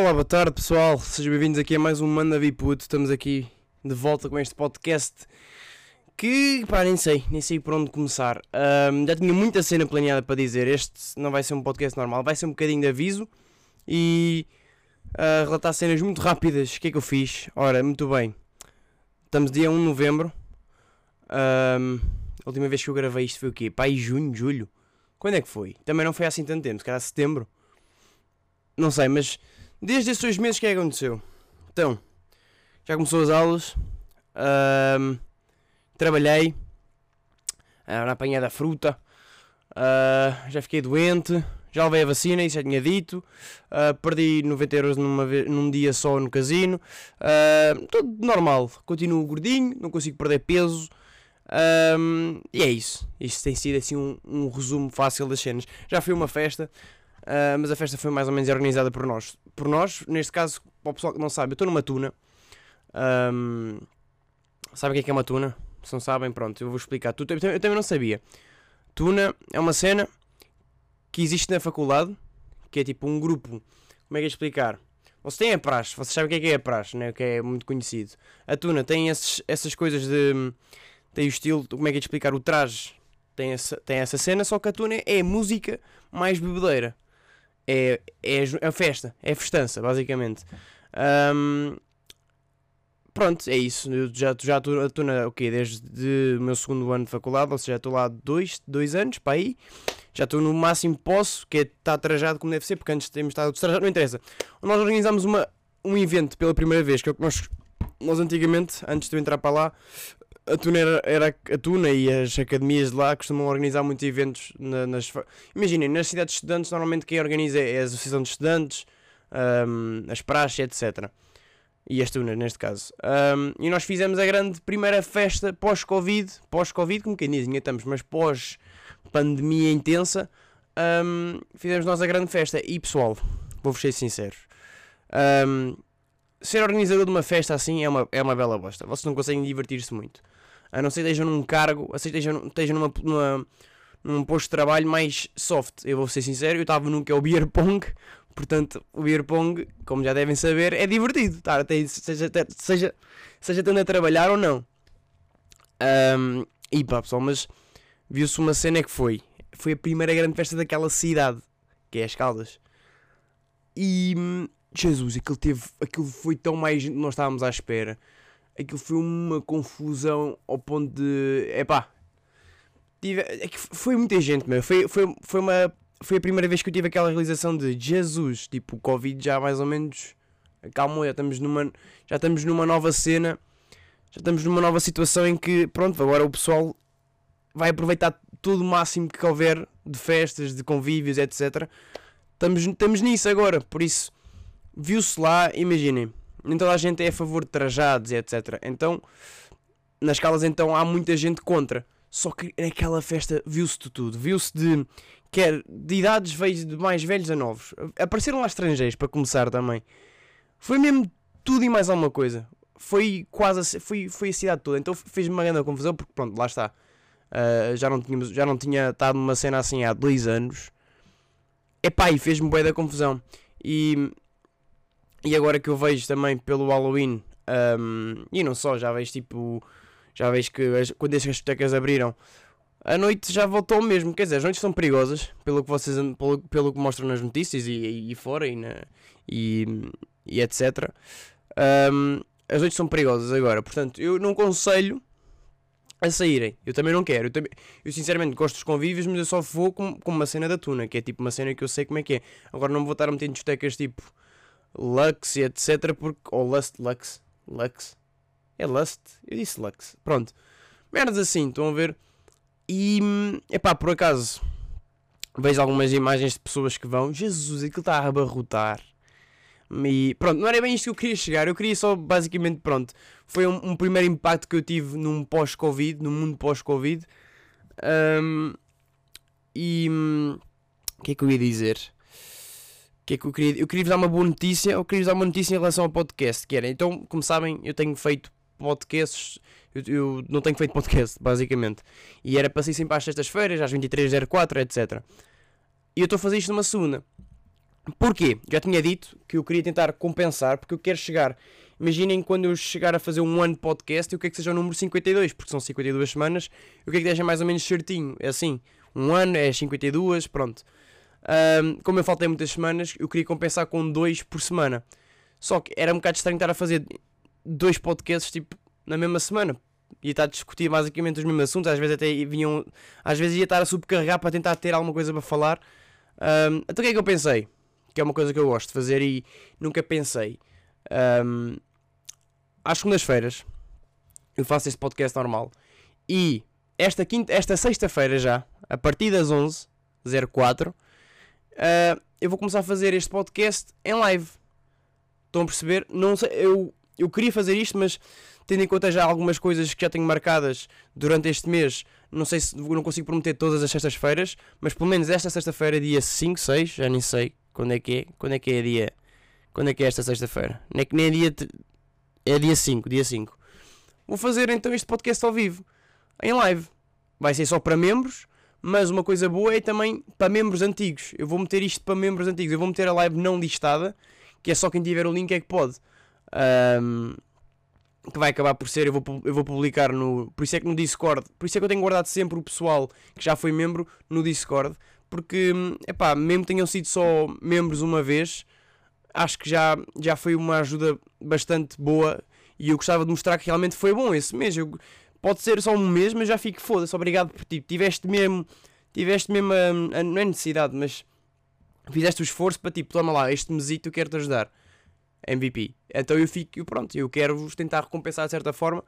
Olá, boa tarde pessoal, sejam bem-vindos aqui a mais um Manda Puto. Estamos aqui de volta com este podcast que, pá, nem sei, nem sei por onde começar. Ahm, já tinha muita cena planeada para dizer. Este não vai ser um podcast normal, vai ser um bocadinho de aviso e ah, relatar cenas muito rápidas. O que é que eu fiz? Ora, muito bem, estamos dia 1 de novembro. Ahm, a última vez que eu gravei isto foi o quê? Pá, em junho, julho? Quando é que foi? Também não foi assim tanto tempo, se calhar setembro. Não sei, mas desde esses dois meses o que é que aconteceu? Então, já começou as aulas, trabalhei, ah, na apanhada da fruta, ah, já fiquei doente, já levei a vacina, isso já tinha dito, ah, perdi 90 euros numa num dia só no casino, ah, tudo normal, continuo gordinho, não consigo perder peso, e é isso. Isto tem sido assim um, um resumo fácil das cenas. Já fui uma festa, ah, mas a festa foi mais ou menos organizada por nós. Por nós, neste caso, para o pessoal que não sabe, eu estou numa tuna. Ahm, sabe o que é que é uma tuna? Se não sabem, pronto, eu vou explicar. Eu também eu também não sabia. Tuna é uma cena que existe na faculdade, que é tipo um grupo. Como é que é explicar? Vocês têm a praxe, vocês sabem o que é que é a praxe, né? que é muito conhecido. A tuna tem esses, essas coisas de. tem o estilo, como é que é explicar? O traje tem essa, tem essa cena, só que a tuna é música mais bebedeira. É, é a festa, é festança, basicamente. Ahm, pronto, é isso. Eu já já estou estou na o quê? Desde o meu segundo ano de faculdade, ou seja, estou lá dois, dois anos para aí. Já estou no máximo que posso, que é estar trajado como deve ser, porque antes temos estado destrajado, não interessa. Nós organizámos uma, um evento pela primeira vez, que é o que nós, nós antigamente, antes de eu entrar para lá, a Tuna, era, era a Tuna e as academias de lá costumam organizar muitos eventos na- nas. Imaginem, nas cidades de estudantes, normalmente quem organiza é a Associação de Estudantes, ahm, as praxes, etc. E as tunas, neste caso. Ahm, e nós fizemos a grande primeira festa pós-Covid, pós-Covid, como quem diz, ainda estamos, mas pós-pandemia intensa, ahm, fizemos nós a grande festa. E pessoal, vou-vos ser sincero, ser organizador de uma festa assim é uma, é uma bela bosta. Vocês não conseguem divertir-se muito. A não ser que estejam num cargo, a ser que estejam, numa, numa, num posto de trabalho mais soft. Eu vou ser sincero, eu estava num que é o beer pong, portanto, o beer pong, como já devem saber, é divertido. Tá, seja, seja, seja estando a trabalhar ou não. Ahm, e pá, pessoal, mas viu-se uma cena que foi. Foi a primeira grande festa daquela cidade, que é as Caldas. E hum, Jesus, aquilo, teve, aquilo foi tão mais nós estávamos à espera. Aquilo foi uma confusão ao ponto de. Epá. Tive, é foi muita gente, meu. Foi, foi, foi, uma, foi a primeira vez que eu tive aquela realização de Jesus. Tipo, o Covid já mais ou menos acalmou. Já estamos numa, já estamos numa nova cena. Já estamos numa nova situação em que, pronto, agora o pessoal vai aproveitar todo o máximo que houver de festas, de convívios, etc. Estamos, estamos nisso agora, por isso viu-se lá, imaginem, nem toda a gente é a favor de trajados e etc. Então, nas calas então há muita gente contra. Só que naquela festa viu-se de tudo. Viu-se de quer de idades veio de mais velhos a novos. Apareceram lá estrangeiros para começar também. Foi mesmo tudo e mais alguma coisa. Foi quase a, foi, foi a cidade toda. Então fez-me uma grande confusão porque pronto, lá está. Ah, já, não tínhamos, já não tinha estado numa cena assim há dois anos. Epá, e fez-me bué da confusão. E, e agora que eu vejo também pelo Halloween, ahm, e não só, já vejo tipo, já vejo que as, quando as discotecas abriram, a noite já voltou mesmo. Quer dizer, as noites são perigosas, pelo que vocês pelo, pelo que mostram nas notícias e, e, fora e, na, e, e etc. Ahm, as noites são perigosas agora, portanto, eu não aconselho a saírem. Eu também não quero. Eu, também, eu sinceramente gosto dos convívios, mas eu só vou com, com uma cena da tuna, que é tipo uma cena que eu sei como é que é. Agora não vou estar a meter discotecas tipo Lux e etc. Porque, ou Lust, Lux, Lux. É Lust? Eu disse Lux. Pronto. Merdas assim, estão a ver? E, epá, por acaso, vejo algumas imagens de pessoas que vão. Jesus, aquilo está a abarrotar. E pronto, não era bem isto que eu queria chegar. Eu queria só, basicamente, pronto. Foi um, um primeiro impacto que eu tive num pós-Covid, num mundo pós-Covid. Ahm, e hum, o que é que eu ia dizer? O que é que eu queria? Eu queria vos dar uma boa notícia. Eu queria vos dar uma notícia em relação ao podcast. Que era, então, como sabem, eu tenho feito podcasts. Eu, eu não tenho feito podcast, basicamente. E era para sair sempre às sextas-feiras, às 23h04, etc. E eu estou a fazer isto numa segunda. Porquê? Já tinha dito que eu queria tentar compensar, porque eu quero chegar. Imaginem quando eu chegar a fazer um ano de podcast, eu quero que seja o número 52, porque são 52 semanas, eu quero que esteja mais ou menos certinho. É assim, um ano é 52, pronto. Um, como eu faltei muitas semanas, eu queria compensar com dois por semana. Só que era um bocado estranho estar a fazer dois podcasts tipo na mesma semana. Ia estar a discutir basicamente os mesmos assuntos, às vezes até vinham. Às vezes ia estar a subcarregar para tentar ter alguma coisa para falar. Um, então o que é que eu pensei? Que é uma coisa que eu gosto de fazer e nunca pensei. Um, às segundas-feiras eu faço este podcast normal e esta, quinta, esta sexta-feira já, a partir das 11h04, uh, eu vou começar a fazer este podcast em live. Estão a perceber? Não sei, eu, eu queria fazer isto, mas tendo em conta já algumas coisas que já tenho marcadas durante este mês, não sei se não consigo prometer todas as sextas-feiras, mas pelo menos esta sexta-feira, dia 5, 6, já nem sei quando é que é, quando é que é dia, quando é que é esta sexta-feira, nem é que nem é dia, é dia 5, dia 5. Vou fazer então este podcast ao vivo, em live. Vai ser só para membros, mas uma coisa boa é também para membros antigos. Eu vou meter isto para membros antigos, eu vou meter a live não listada, que é só quem tiver o link é que pode. Um, que vai acabar por ser, eu vou, eu vou publicar no. Por isso é que no Discord, por isso é que eu tenho guardado sempre o pessoal que já foi membro no Discord, porque, epá, mesmo tenham sido só membros uma vez, acho que já, já foi uma ajuda bastante boa e eu gostava de mostrar que realmente foi bom esse mês. Eu, pode ser só um mês, mas já fico foda-se, obrigado por ti. Tiveste mesmo, tiveste mesmo a, a, não é necessidade, mas fizeste o esforço para tipo, toma lá, este mesito eu quero te ajudar. MVP. Então eu fico, pronto, eu quero vos tentar recompensar de certa forma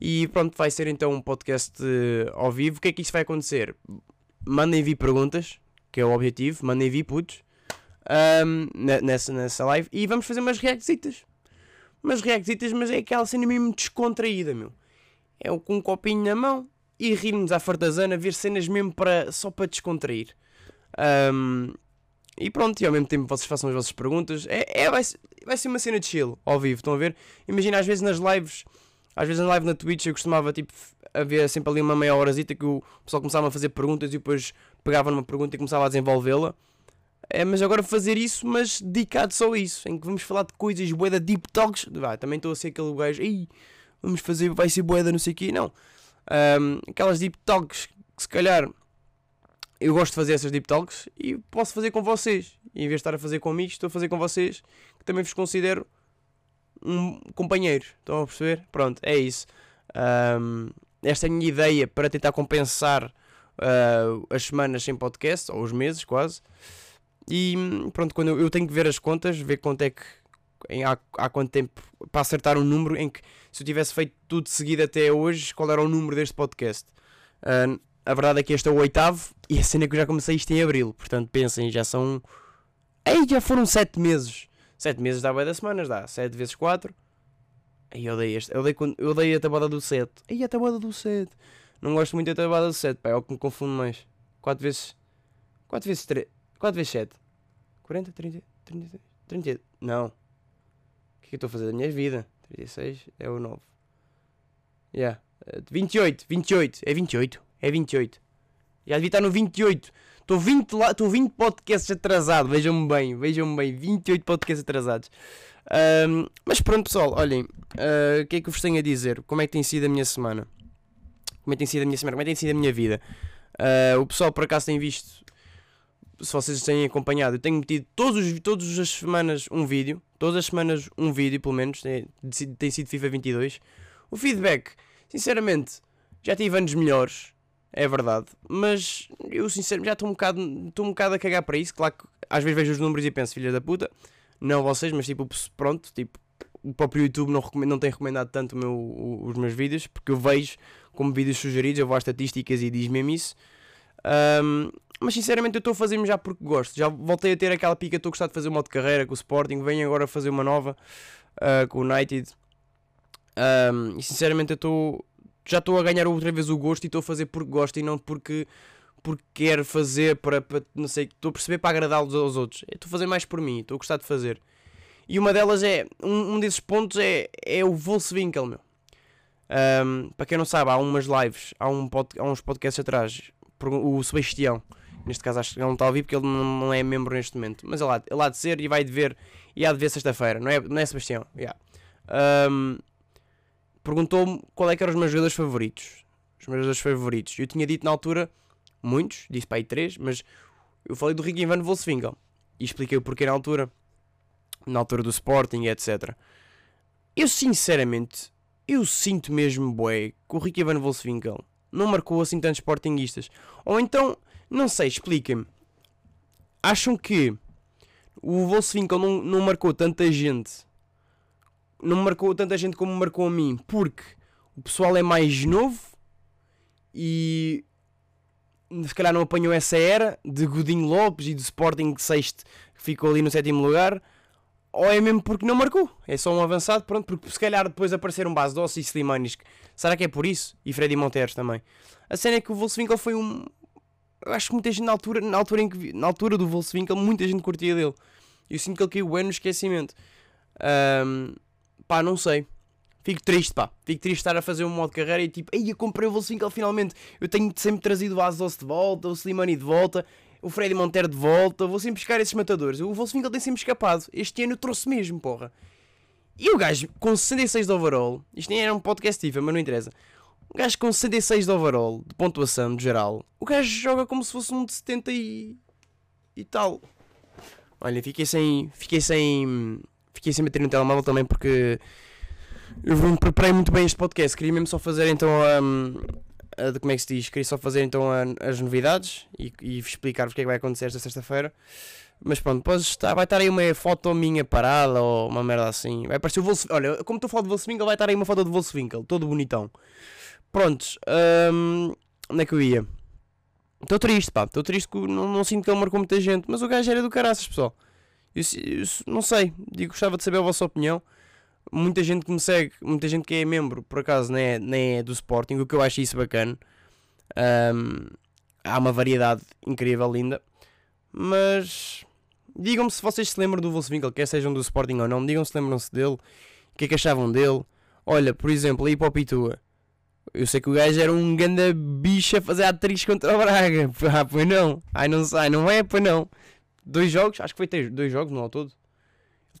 e pronto, vai ser então um podcast uh, ao vivo. O que é que isto vai acontecer? Mandem vir perguntas, que é o objetivo, mandem vir putos um, nessa, nessa live e vamos fazer umas reactsitas. Umas reactsitas, mas é aquela cena mesmo descontraída, meu. É com um copinho na mão e rirmos à fartazana, ver cenas mesmo para, só para descontrair. Um, e pronto, e ao mesmo tempo vocês façam as vossas perguntas. É, é, vai, vai ser uma cena de chill, ao vivo, estão a ver? Imagina, às vezes nas lives, às vezes na live na Twitch eu costumava tipo haver sempre ali uma meia horazita que o pessoal começava a fazer perguntas e depois pegava numa pergunta e começava a desenvolvê-la. É, mas agora fazer isso, mas dedicado só a isso, em que vamos falar de coisas boeda deep talks. Vai, também estou a ser aquele gajo, vamos fazer, vai ser boeda, não sei o quê, não. Um, aquelas deep talks que se calhar eu gosto de fazer essas deep talks e posso fazer com vocês. Em vez de estar a fazer com amigos, estou a fazer com vocês, que também vos considero um companheiro. Estão a perceber? Pronto, é isso. Um, esta é a minha ideia para tentar compensar uh, as semanas sem podcast, ou os meses quase. E pronto, quando eu, eu tenho que ver as contas, ver quanto é que. Em, há, há quanto tempo para acertar um número em que se eu tivesse feito tudo seguido até hoje, qual era o número deste podcast? Uh, a verdade é que este é o oitavo e a cena é que eu já comecei isto em abril. Portanto, pensem, já são. Ei, já foram sete meses. Sete meses dá bem das semanas, dá. Sete vezes quatro. Aí eu odeio este. Eu odeio, eu odeio a tabada do 7. Aí a tabada do 7. Não gosto muito da tabada do 7, pá. É o que me confunde mais. 4 vezes. 4 vezes 3. 4 vezes 7. 40, 30, 30, 30. Não. Que é que eu estou a fazer da minha vida? 36 é o 9. Yeah. 28, 28. É 28. É 28. Já devia estar no 28. Estou 20, lá, estou 20 podcasts atrasados. Vejam-me bem, vejam-me bem. 28 podcasts atrasados. Um, mas pronto, pessoal, olhem. Uh, o que é que eu vos tenho a dizer? Como é que tem sido a minha semana? Como é que tem sido a minha semana? Como é que tem sido a minha vida? Uh, o pessoal por acaso tem visto. Se vocês têm acompanhado, eu tenho metido todos os, todas as semanas um vídeo. Todas as semanas um vídeo, pelo menos. Tem, tem sido FIFA 22. O feedback, sinceramente, já tive anos melhores é verdade. Mas eu sinceramente já estou um bocado, estou um bocado a cagar para isso. Claro que às vezes vejo os números e penso, filha da puta, não vocês, mas tipo, pronto, tipo, o próprio YouTube não, não tem recomendado tanto meu, os meus vídeos, porque eu vejo como vídeos sugeridos, eu vou às estatísticas e diz mesmo isso. Um, mas sinceramente eu estou a fazer-me já porque gosto. Já voltei a ter aquela pica, estou a gostar de fazer um modo de carreira com o Sporting, venho agora fazer uma nova uh, com o United. Um, e sinceramente eu estou já estou a ganhar outra vez o gosto e estou a fazer porque gosto e não porque, porque quero fazer para, para não sei, estou a perceber para agradá-los aos outros. Estou a fazer mais por mim, estou a gostar de fazer. E uma delas é, um, um desses pontos é, é o Volkswinkel, meu. Um, para quem não sabe, há umas lives, há, um pod, há uns podcasts atrás, o Sebastião, Neste caso acho que ele não está a ouvir porque ele não, é membro neste momento. Mas ele há, ele há de ser e vai de ver. E há de ver sexta-feira, não é, não é Sebastião? Yeah. Um, Perguntou-me qual é que eram os meus jogadores favoritos. Os meus jogadores favoritos. Eu tinha dito na altura, muitos, disse para aí três, mas eu falei do Ricky Van Volkswinkel. E expliquei o porquê na altura. Na altura do Sporting, etc. Eu sinceramente, eu sinto mesmo, bué, que o Ricky Van Volkswinkel não marcou assim tantos Sportingistas. Ou então, não sei, expliquem-me. Acham que o Volkswinkel não, não marcou tanta gente, não marcou tanta gente como marcou a mim, porque o pessoal é mais novo e se calhar não apanhou essa era de Godinho Lopes e do Sporting sexto que ficou ali no sétimo lugar, ou é mesmo porque não marcou, é só um avançado, pronto, porque se calhar depois apareceram Base Dossi e Slimanis, será que é por isso? E Freddy Monteros também. A cena é que o Volkswinkel foi um, eu acho que muita gente na altura, na altura, em que, na altura do Volkswinkel, muita gente curtia dele. Eu sinto que ele caiu bem no esquecimento. Um, pá, não sei. Fico triste, pá. Fico triste estar a fazer um modo de carreira e tipo, ei, eu comprei o Volkswinkel finalmente. Eu tenho sempre trazido o Azos de volta, o Slimani de volta, o Freddy Montero de volta. Vou sempre buscar esses matadores. O Volkswinkel tem sempre escapado. Este ano eu trouxe mesmo, porra. E o gajo com 66 de overall, isto nem era um podcast FIFA, mas não interessa. Um gajo com 66 de overall, de pontuação, de geral, o gajo joga como se fosse um de 70 e, e tal. Olha, fiquei sem. Fiquei sem. Fiquei sem bater no telemóvel também porque eu me preparei muito bem este podcast. Queria mesmo só fazer então a. a, como é que se diz? Queria só fazer então a, as novidades e, e explicar-vos o que é que vai acontecer esta sexta-feira. Mas pronto, depois está, vai estar aí uma foto minha parada ou uma merda assim. Vai aparecer o Volkswinkel. Olha, como estou a falar de Volkswinkel, vai estar aí uma foto de Volkswinkel, todo bonitão. Prontos, onde é que eu ia? Estou triste, pá. Estou triste que não, não sinto que ele marcou muita gente. Mas o gajo era do caraças, pessoal. Eu, eu, não sei. Digo, gostava de saber a vossa opinião. Muita gente que me segue, muita gente que é membro, por acaso, nem é, nem é do Sporting. O que eu acho isso bacana. Um, há uma variedade incrível, linda. Mas digam-me se vocês se lembram do Volkswinkel, quer sejam do Sporting ou não. Digam se lembram-se dele. O que é que achavam dele. Olha, por exemplo, aí para. Eu sei que o gajo era um ganda bicho a fazer atriz contra o Braga. Ah, pois não. Ai, não sai, não é, pois não. Dois jogos, acho que foi três, dois jogos no ao todo.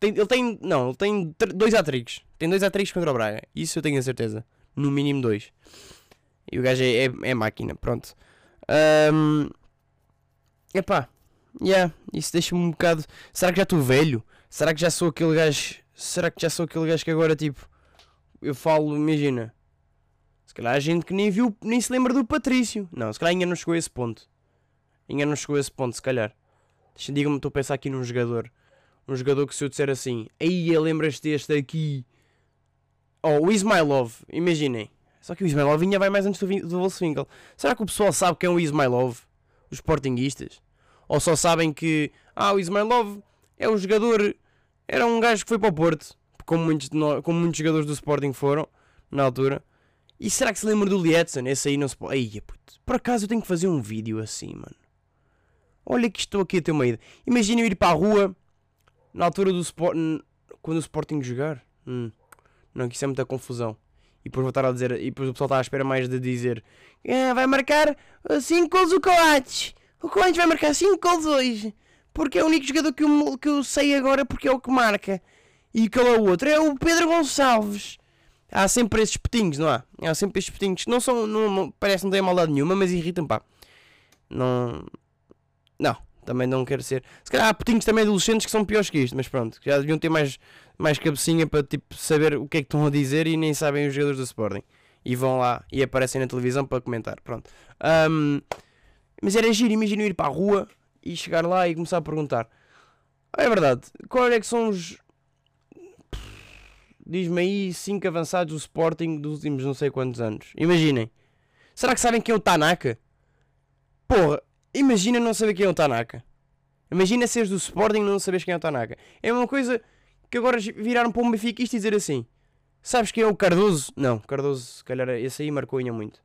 Ele tem, ele tem não, ele tem dois atrix. Tem dois atrix contra o Braga. Isso eu tenho a certeza. No mínimo dois. E o gajo é, é, é máquina, pronto. Um, epá, yeah, isso deixa-me um bocado. Será que já estou velho? Será que já sou aquele gajo? Será que já sou aquele gajo que agora tipo. Eu falo, imagina se calhar a gente que nem viu, nem se lembra do Patrício. Não, se calhar ainda não chegou a esse ponto. Ainda não chegou a esse ponto, se calhar. Diga-me, estou a pensar aqui num jogador. Um jogador que se eu disser assim, aí lembras-te deste aqui. Oh, o Ismailov, imaginem. Só que o Ismailov vinha vai mais antes do, do Volkswinkel. Será que o pessoal sabe quem é o Ismailov? Os Sportinguistas? Ou só sabem que, ah, o Ismailov é o jogador, era um gajo que foi para o Porto, como muitos, como muitos jogadores do Sporting foram, na altura. E será que se lembra do Lietzen? Esse aí não se pode. Puto. Por acaso eu tenho que fazer um vídeo assim, mano. Olha que estou aqui a ter uma ideia. Imagina eu ir para a rua na altura do Sporting. Quando o Sporting jogar. Hum. Não, que isso é muita confusão. E depois voltar a dizer. E depois o pessoal está à espera mais de dizer. Ah, vai marcar 5 gols o Coates. O Coates vai marcar 5 gols hoje. Porque é o único jogador que eu, que eu sei agora porque é o que marca. E qual é o outro? É o Pedro Gonçalves. Há sempre esses petinhos, não há? Há sempre esses petinhos que não são. Não, não, parece que não têm maldade nenhuma, mas irritam, pá. Não. Não, também não quero ser. Se calhar há petinhos também adolescentes que são piores que isto, mas pronto, já deviam ter mais, mais cabecinha para tipo, saber o que é que estão a dizer e nem sabem os jogadores do Sporting. E vão lá e aparecem na televisão para comentar. Pronto. Um, mas era giro, imagina ir para a rua e chegar lá e começar a perguntar. Ah, é verdade, qual é que são os, Diz-me aí 5 avançados do Sporting dos últimos não sei quantos anos. Imaginem. Será que sabem quem é o Tanaka? Porra, imagina não saber quem é o Tanaka. Imagina seres do Sporting e não saberes quem é o Tanaka. É uma coisa que agora viraram para um Benfica e dizer assim. Sabes quem é o Cardoso? Não, Cardoso, se calhar esse aí marcou ainda muito.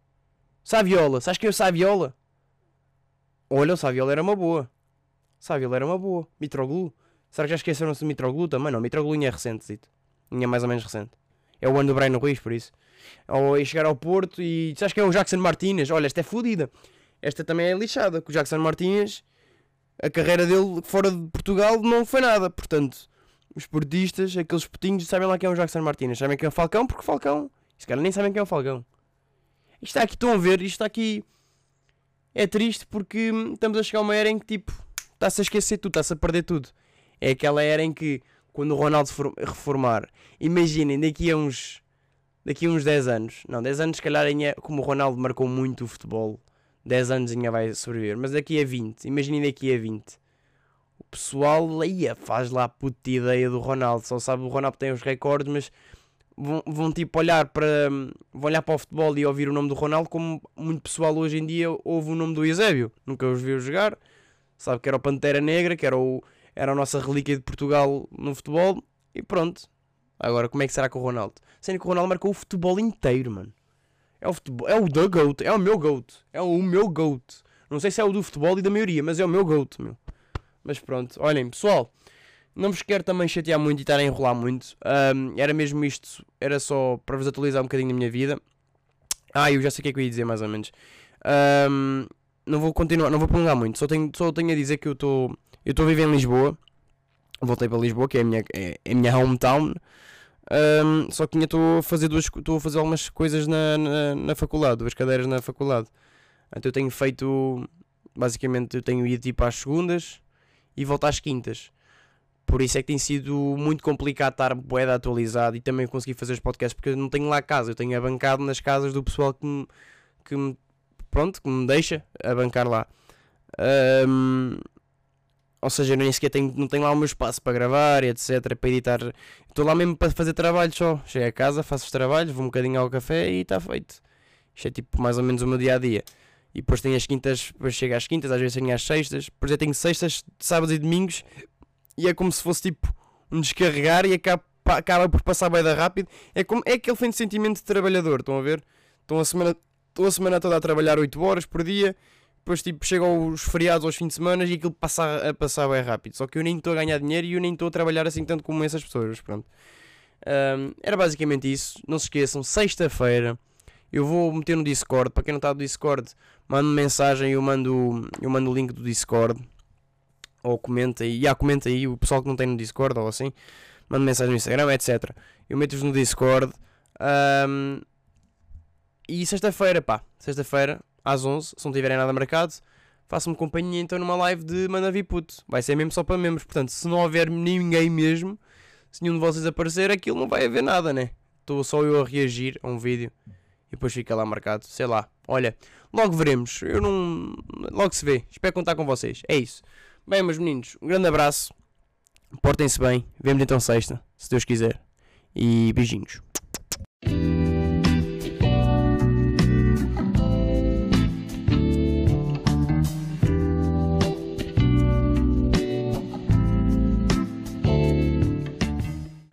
Saviola, sabes quem é o Saviola? Olha, o Saviola era uma boa. Saviola era uma boa. Mitroglou. Será que já esqueceram-se do Mitroglou também? Não, Mitroglou é recente, zito é mais ou menos recente. É o ano do Brian Ruiz, por isso. Ou chegar ao Porto e. Sabes que é o Jackson Martinez? Olha, esta é fodida. esta também é lixada, que o Jackson Martínez, a carreira dele fora de Portugal não foi nada. Portanto, os portistas, aqueles putinhos, sabem lá quem é o Jackson Martínez. Sabem quem é o Falcão, porque Falcão. Esse cara nem sabem quem é o Falcão. Isto está aqui, estão a ver, isto está aqui. É triste porque estamos a chegar a uma era em que tipo, está-se a esquecer tudo, está-se a perder tudo. É aquela era em que, quando o Ronaldo reformar, imaginem, daqui a uns. Daqui a uns 10 anos, não, 10 anos, se calhar, ainda, como o Ronaldo marcou muito o futebol, 10 anos ainda vai sobreviver, mas daqui a 20, imaginem daqui a 20 o pessoal aí faz lá puta ideia do Ronaldo. Só sabe o Ronaldo tem os recordes, mas vão, vão tipo olhar para vão olhar para o futebol e ouvir o nome do Ronaldo como muito pessoal hoje em dia ouve o nome do Eusébio. Nunca os viu jogar. Sabe que era o Pantera Negra, que era, o, era a nossa relíquia de Portugal no futebol. E pronto. Agora, como é que será com o Ronaldo? Sendo que o Ronaldo marcou o futebol inteiro, mano. É o futebol, é o da GOAT, é o meu GOAT. É o meu GOAT. Não sei se é o do futebol e da maioria, mas é o meu GOAT, meu. Mas pronto, olhem, pessoal, não vos quero também chatear muito e estar a enrolar muito. Um, era mesmo isto, era só para vos atualizar um bocadinho da minha vida. Ah, eu já sei o que é que eu ia dizer mais ou menos. Um, não vou continuar, não vou prolongar muito, só tenho, só tenho a dizer que eu estou eu estou a viver em Lisboa. Voltei para Lisboa, que é a minha, é, é a minha hometown. Um, só que estou a fazer duas estou a fazer algumas coisas na, na, na, faculdade, duas cadeiras na faculdade. Então eu tenho feito basicamente eu tenho ido tipo às segundas e volto às quintas. Por isso é que tem sido muito complicado estar boeda atualizado e também conseguir fazer os podcasts porque eu não tenho lá casa, eu tenho abancado nas casas do pessoal que me, que me, pronto, que me deixa abancar lá. Um, ou seja, eu nem sequer tenho, não tenho lá o meu espaço para gravar e etc, para editar. Estou lá mesmo para fazer trabalho só. Chego a casa, faço os trabalhos, vou um bocadinho ao café e está feito. Isto é tipo mais ou menos o meu dia a dia. E depois tenho as quintas, depois chego às quintas, às vezes tenho às sextas, depois eu tenho sextas, sábados e domingos, e é como se fosse tipo um descarregar e acaba, acaba por passar bem da rápido. É, como, é aquele fim de sentimento de trabalhador, estão a ver? Estão a semana, a semana toda a trabalhar 8 horas por dia, depois tipo chegam os feriados aos fins de semana e aquilo passa a passar bem rápido. Só que eu nem estou a ganhar dinheiro e eu nem estou a trabalhar assim tanto como essas pessoas, pronto. Um, era basicamente isso. Não se esqueçam, sexta-feira eu vou meter no Discord. Para quem não está no Discord, manda mensagem eu mando, eu mando o link do Discord. Ou comenta aí. Já comenta aí. O pessoal que não tem no Discord ou assim. Manda mensagem no Instagram, etc. Eu meto-vos no Discord. Um, e sexta-feira, pá. Sexta-feira, às 11, se não tiverem nada marcado, façam-me companhia então numa live de Manda. Vai ser mesmo só para membros. Portanto, se não houver ninguém mesmo, se nenhum de vocês aparecer, aquilo não vai haver nada, né? Estou só eu a reagir a um vídeo e depois fica lá marcado. Sei lá. Olha, logo veremos. Eu não. Logo se vê. Espero contar com vocês. É isso. Bem, meus meninos, um grande abraço. Portem-se bem. Vemos então sexta, se Deus quiser. E beijinhos.